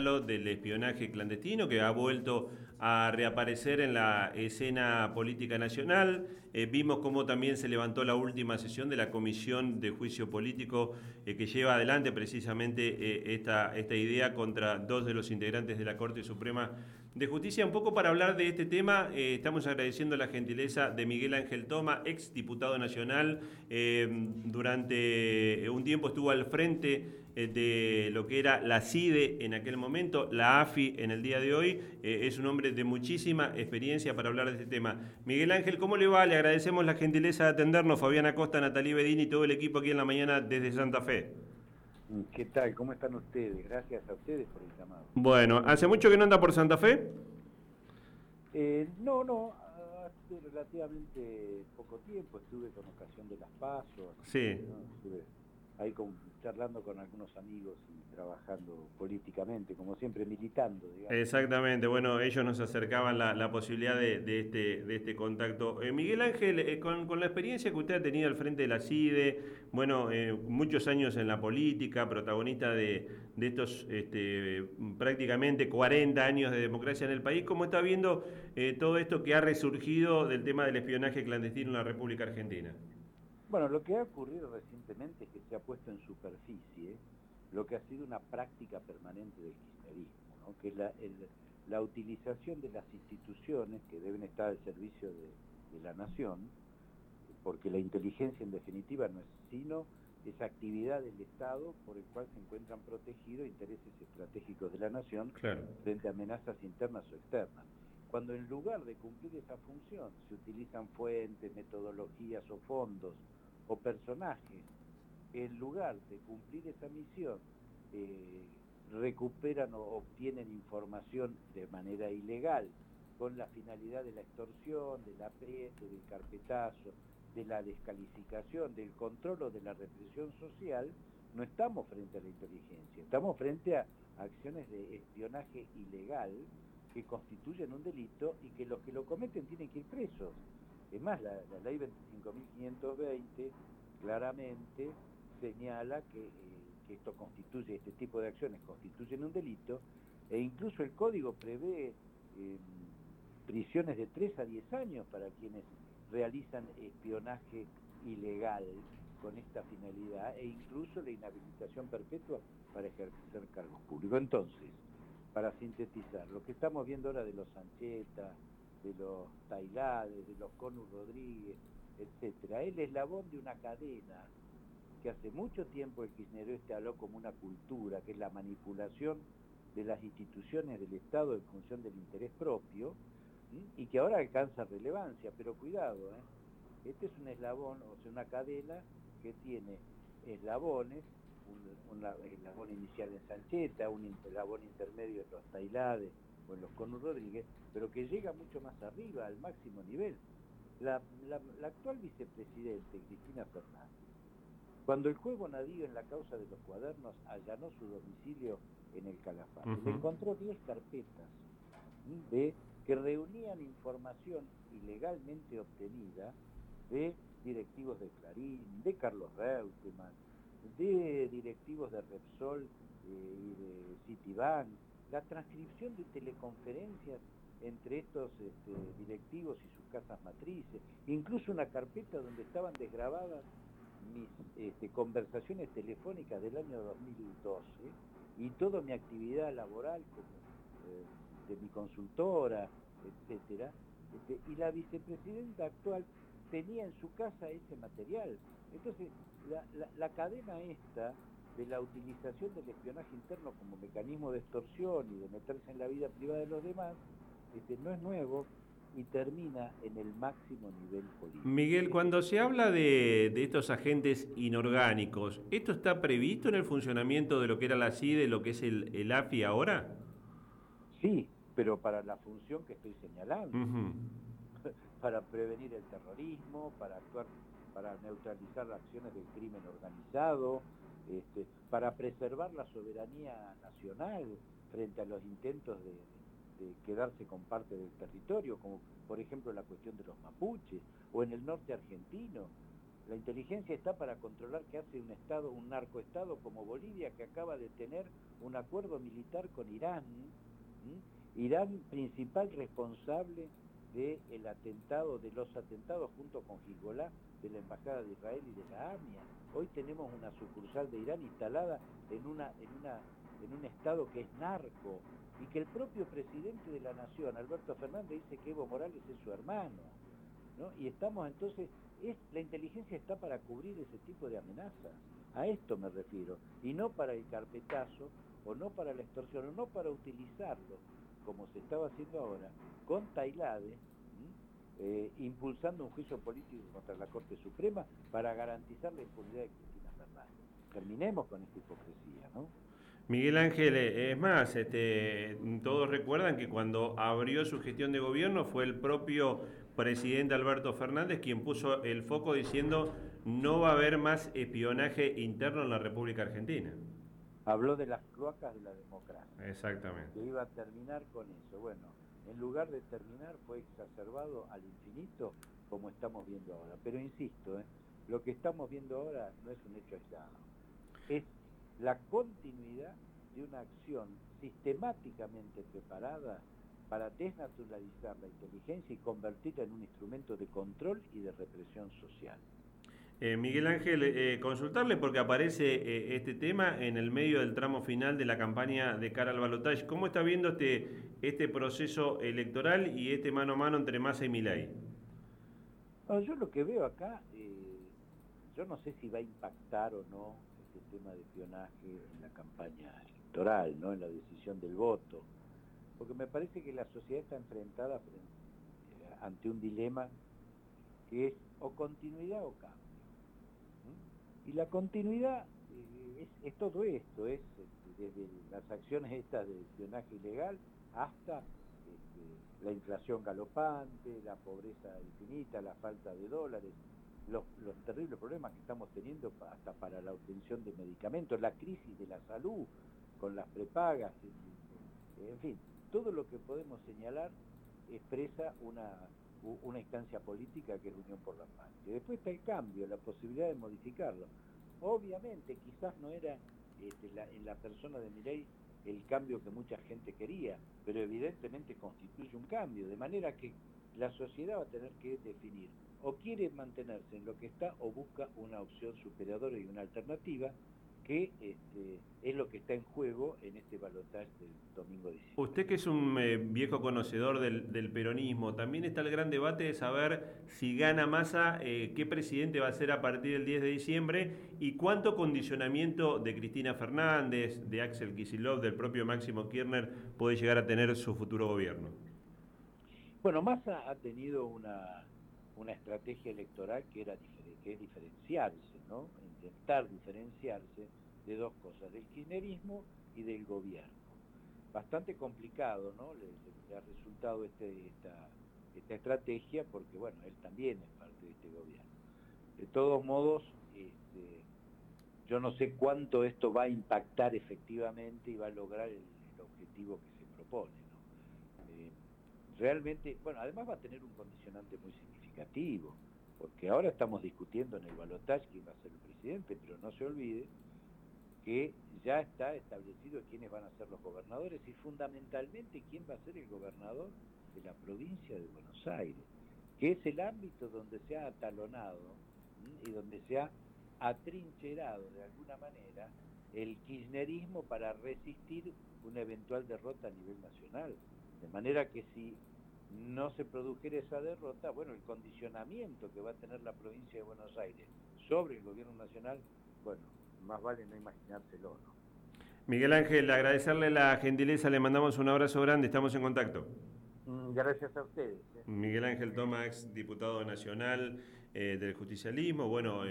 del espionaje clandestino que ha vuelto a reaparecer en la escena política nacional. Eh, vimos cómo también se levantó la última sesión de la Comisión de Juicio Político eh, que lleva adelante precisamente eh, esta, esta idea contra dos de los integrantes de la Corte Suprema de Justicia. Un poco para hablar de este tema, estamos agradeciendo la gentileza de Miguel Ángel Toma, ex diputado nacional. durante un tiempo estuvo al frente de lo que era la CIDE en aquel momento, la AFI en el día de hoy. Es un hombre de muchísima experiencia para hablar de este tema. Miguel Ángel, ¿cómo le va? Le agradecemos la gentileza de atendernos. Fabián Acosta, Natalí Bedini y todo el equipo aquí en la mañana desde Santa Fe. ¿Qué tal? ¿Cómo están ustedes? Gracias a ustedes por el llamado. Bueno, ¿hace mucho que no anda por Santa Fe? Eh, no, no, hace relativamente poco tiempo estuve con ocasión de las pasos. Sí. Estuve ahí con charlando con algunos amigos y trabajando políticamente, como siempre militando. Exactamente, bueno, ellos nos acercaban la, posibilidad de, este, de este contacto. Eh, Miguel Ángel, eh, con, la experiencia que usted ha tenido al frente de la CIDE, bueno, eh, muchos años en la política, protagonista de, estos este, prácticamente 40 años de democracia en el país, ¿cómo está viendo todo esto que ha resurgido del tema del espionaje clandestino en la República Argentina? Bueno, lo que ha ocurrido recientemente es que se ha puesto en superficie lo que ha sido una práctica permanente del kirchnerismo, que es la, utilización de las instituciones que deben estar al servicio de, la nación, porque la inteligencia en definitiva no es sino esa actividad del Estado por el cual se encuentran protegidos intereses estratégicos de la nación frente a amenazas internas o externas. Cuando en lugar de cumplir esa función se utilizan fuentes, metodologías o fondos o personajes, en lugar de cumplir esa misión, eh, recuperan o obtienen información de manera ilegal con la finalidad de la extorsión, del apriete, del carpetazo, de la descalificación, del control o de la represión social, no estamos frente a la inteligencia, estamos frente a acciones de espionaje ilegal que constituyen un delito y que los que lo cometen tienen que ir presos. Es más, la, ley 25.520 claramente señala eh, que, esto constituye, este tipo de acciones constituyen un delito, e incluso el código prevé em, prisiones de 3 a 10 años para quienes realizan espionaje ilegal con esta finalidad, e incluso la inhabilitación perpetua para ejercer cargos públicos. Entonces, para sintetizar, lo que estamos viendo ahora de los Sancheta, de los Tailades, de los Conus Rodríguez, etcétera. El eslabón de una cadena que hace mucho tiempo el kirchnerismo habló como una cultura, que es la manipulación de las instituciones del Estado en función del interés propio, y que ahora alcanza relevancia, pero cuidado, ¿eh? este es un eslabón, o sea, una cadena que tiene eslabones, un, eslabón inicial en Sancheta, un eslabón intermedio en los Tailades, o en los Conus Rodríguez, pero que llega mucho más arriba, al máximo nivel. La, actual vicepresidente, Cristina Fernández, cuando el juego nadío en la causa de los cuadernos allanó su domicilio en el Calafate, encontró 10 carpetas de, que reunían información ilegalmente obtenida de directivos de Clarín, de Carlos Reutemann, de directivos de Repsol eh, y de Citibank, la transcripción de teleconferencias entre estos este, directivos y sus casas matrices, incluso una carpeta donde estaban desgrabadas mis este, conversaciones telefónicas del año 2012 y toda mi actividad laboral eh, de mi consultora, etcétera, este, y la vicepresidenta actual tenía en su casa ese material. Entonces, la cadena esta de la utilización del espionaje interno como mecanismo de extorsión y de meterse en la vida privada de los demás, este, no es nuevo y termina en el máximo nivel político. Miguel, cuando se habla de, estos agentes inorgánicos, ¿esto está previsto en el funcionamiento de lo que era la CIDE, lo que es el, AFI ahora? Sí, pero para la función que estoy señalando, para prevenir el terrorismo, para actuar, para neutralizar las acciones del crimen organizado, este, para preservar la soberanía nacional frente a los intentos de, quedarse con parte del territorio, como por ejemplo la cuestión de los mapuches, o en el norte argentino, La inteligencia está para controlar qué hace un Estado, un narcoestado como Bolivia, que acaba de tener un acuerdo militar con Irán. Irán, principal responsable del atentado, de los atentados junto con Hezbollah de la Embajada de Israel y de la AMIA. Hoy tenemos una sucursal de Irán instalada en, una, en, una, en un estado que es narco y que el propio presidente de la nación, Alberto Fernández, dice que Evo Morales es su hermano. ¿no? Y estamos entonces, es, la inteligencia está para cubrir ese tipo de amenazas. A esto me refiero. Y no para el carpetazo, o no para la extorsión, o no para utilizarlo, como se estaba haciendo ahora, con Tailade, eh, impulsando un juicio político contra la Corte Suprema para garantizar la impunidad de Cristina Fernández. Terminemos con esta hipocresía, ¿no? Miguel Ángel, eh, es más, este, todos recuerdan que cuando abrió su gestión de gobierno fue el propio presidente Alberto Fernández quien puso el foco diciendo no va a haber más espionaje interno en la República Argentina. Habló de las cloacas de la democracia. Exactamente. Que iba a terminar con eso. Bueno, en lugar de terminar fue exacerbado al infinito como estamos viendo ahora. Pero insisto, ¿eh? lo que estamos viendo ahora no es un hecho aislado. Es la continuidad de una acción sistemáticamente preparada para desnaturalizar la inteligencia y convertirla en un instrumento de control y de represión social. Eh, Miguel Ángel, eh, consultarle porque aparece eh, este tema en el medio del tramo final de la campaña de cara al. ¿Cómo está viendo este, este proceso electoral y este mano a mano entre Massa y Milei? yo lo que veo acá, yo no sé si va a impactar o no este tema de espionaje en la campaña electoral, no en la decisión del voto, porque me parece que la sociedad está enfrentada ante un dilema que es o continuidad o cambio. Y la continuidad eh, es, todo esto, es este, desde las acciones estas de espionaje ilegal hasta este, la inflación galopante, la pobreza infinita, la falta de dólares, los, terribles problemas que estamos teniendo hasta para la obtención de medicamentos, la crisis de la salud con las prepagas, en fin, todo lo que podemos señalar expresa una, una instancia política que es Unión por la. Y después está el cambio, la posibilidad de modificarlo. Obviamente, quizás no era este, en la persona de Milei el cambio que mucha gente quería, pero evidentemente constituye un cambio, de manera que la sociedad va a tener que definir o quiere mantenerse en lo que está o busca una opción superadora y una alternativa que este, es lo que está en juego en este balotaje del domingo 17. Usted que es un eh, viejo conocedor del, peronismo, también está el gran debate de saber si gana Massa, eh, qué presidente va a ser a partir del 10 de diciembre y cuánto condicionamiento de Cristina Fernández, de Axel Kicillof, del propio Máximo Kirchner puede llegar a tener su futuro gobierno. Bueno, Massa ha tenido una, una estrategia electoral que, era que es diferenciarse, ¿no? Intentar diferenciarse de dos cosas, del kirchnerismo y del gobierno. Bastante complicado, ¿no? Le, ha resultado este, esta, esta estrategia porque, bueno, él también es parte de este gobierno. De todos modos, este, yo no sé cuánto esto va a impactar efectivamente y va a lograr el, objetivo que se propone. ¿no? Eh, realmente, bueno, además va a tener un condicionante muy significativo porque ahora estamos discutiendo en el balotaje quién va a ser el presidente, pero no se olvide que ya está establecido quiénes van a ser los gobernadores y fundamentalmente quién va a ser el gobernador de la provincia de Buenos Aires, que es el ámbito donde se ha atalonado y donde se ha atrincherado de alguna manera el kirchnerismo para resistir una eventual derrota a nivel nacional. De manera que si no se produjera esa derrota, bueno, el condicionamiento que va a tener la provincia de Buenos Aires sobre el gobierno nacional, bueno, más vale no imaginárselo, ¿no? Miguel Ángel, agradecerle la gentileza, le mandamos un abrazo grande, estamos en contacto. Mm, gracias a ustedes. ¿eh? Miguel Ángel Tomás, diputado nacional eh, del justicialismo, bueno...